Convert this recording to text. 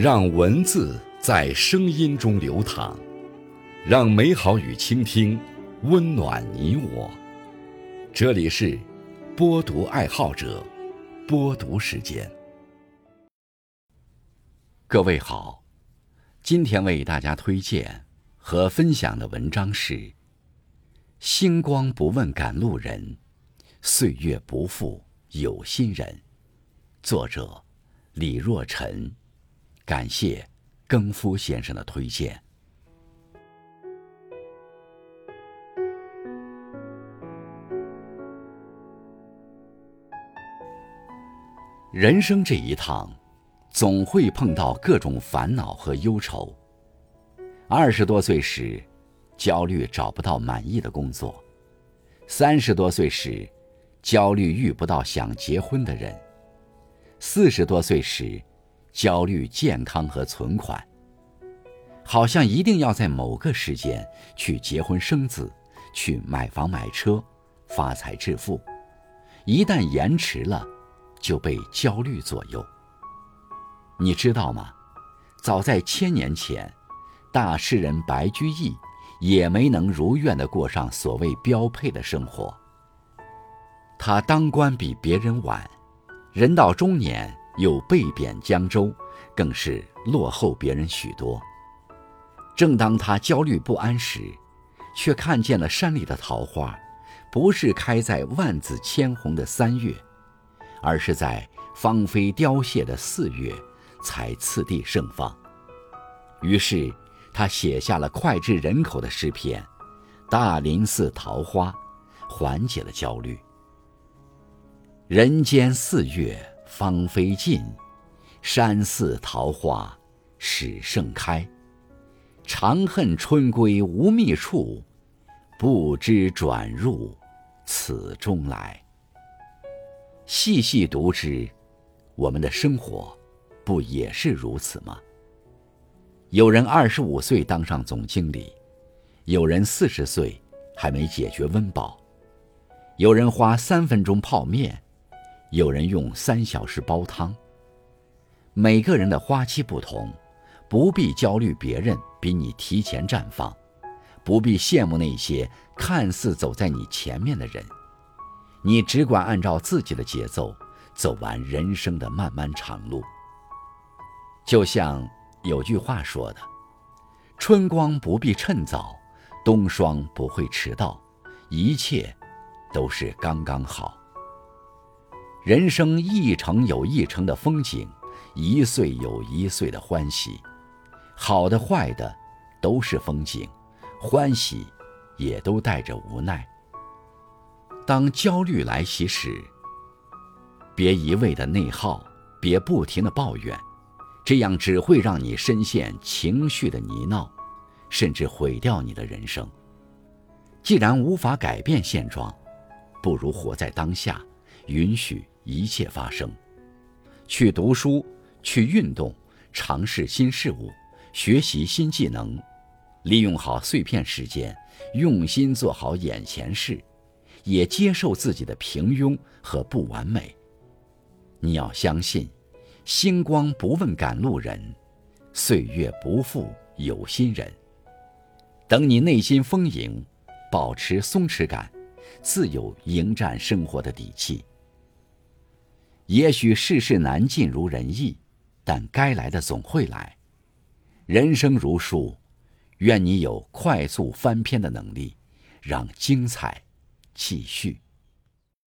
让文字在声音中流淌，让美好与倾听温暖你我。这里是播读爱好者播读时间。各位好，今天为大家推荐和分享的文章是《星光不问赶路人，岁月不负有心人》，作者李若晨。感谢更夫先生的推荐。人生这一趟，总会碰到各种烦恼和忧愁。二十多岁时，焦虑找不到满意的工作；三十多岁时，焦虑遇不到想结婚的人；四十多岁时，焦虑健康和存款，好像一定要在某个时间去结婚生子，去买房买车，发财致富。一旦延迟了，就被焦虑左右。你知道吗？早在千年前，大诗人白居易也没能如愿的过上所谓标配的生活。他当官比别人晚，人到中年。又被贬江州，更是落后别人许多。正当他焦虑不安时，却看见了山里的桃花，不是开在万紫千红的三月，而是在芳菲凋谢的四月才次第盛放。于是，他写下了脍炙人口的诗篇《大林寺桃花》，缓解了焦虑。人间四月。芳菲尽，山寺桃花始盛开。长恨春归无觅处，不知转入此中来。细细读之，我们的生活不也是如此吗？有人二十五岁当上总经理，有人四十岁还没解决温饱，有人花三分钟泡面。有人用三小时煲汤。每个人的花期不同，不必焦虑别人比你提前绽放，不必羡慕那些看似走在你前面的人。你只管按照自己的节奏走完人生的漫漫长路。就像有句话说的：“春光不必趁早，冬霜不会迟到，一切都是刚刚好。”人生一程有一程的风景，一岁有一岁的欢喜，好的坏的都是风景，欢喜也都带着无奈。当焦虑来袭时，别一味的内耗，别不停的抱怨，这样只会让你深陷情绪的泥淖，甚至毁掉你的人生。既然无法改变现状，不如活在当下。允许一切发生，去读书，去运动，尝试新事物，学习新技能，利用好碎片时间，用心做好眼前事，也接受自己的平庸和不完美。你要相信，星光不问赶路人，岁月不负有心人。等你内心丰盈，保持松弛感，自有迎战生活的底气。也许世事难尽如人意，但该来的总会来。人生如书，愿你有快速翻篇的能力，让精彩继续。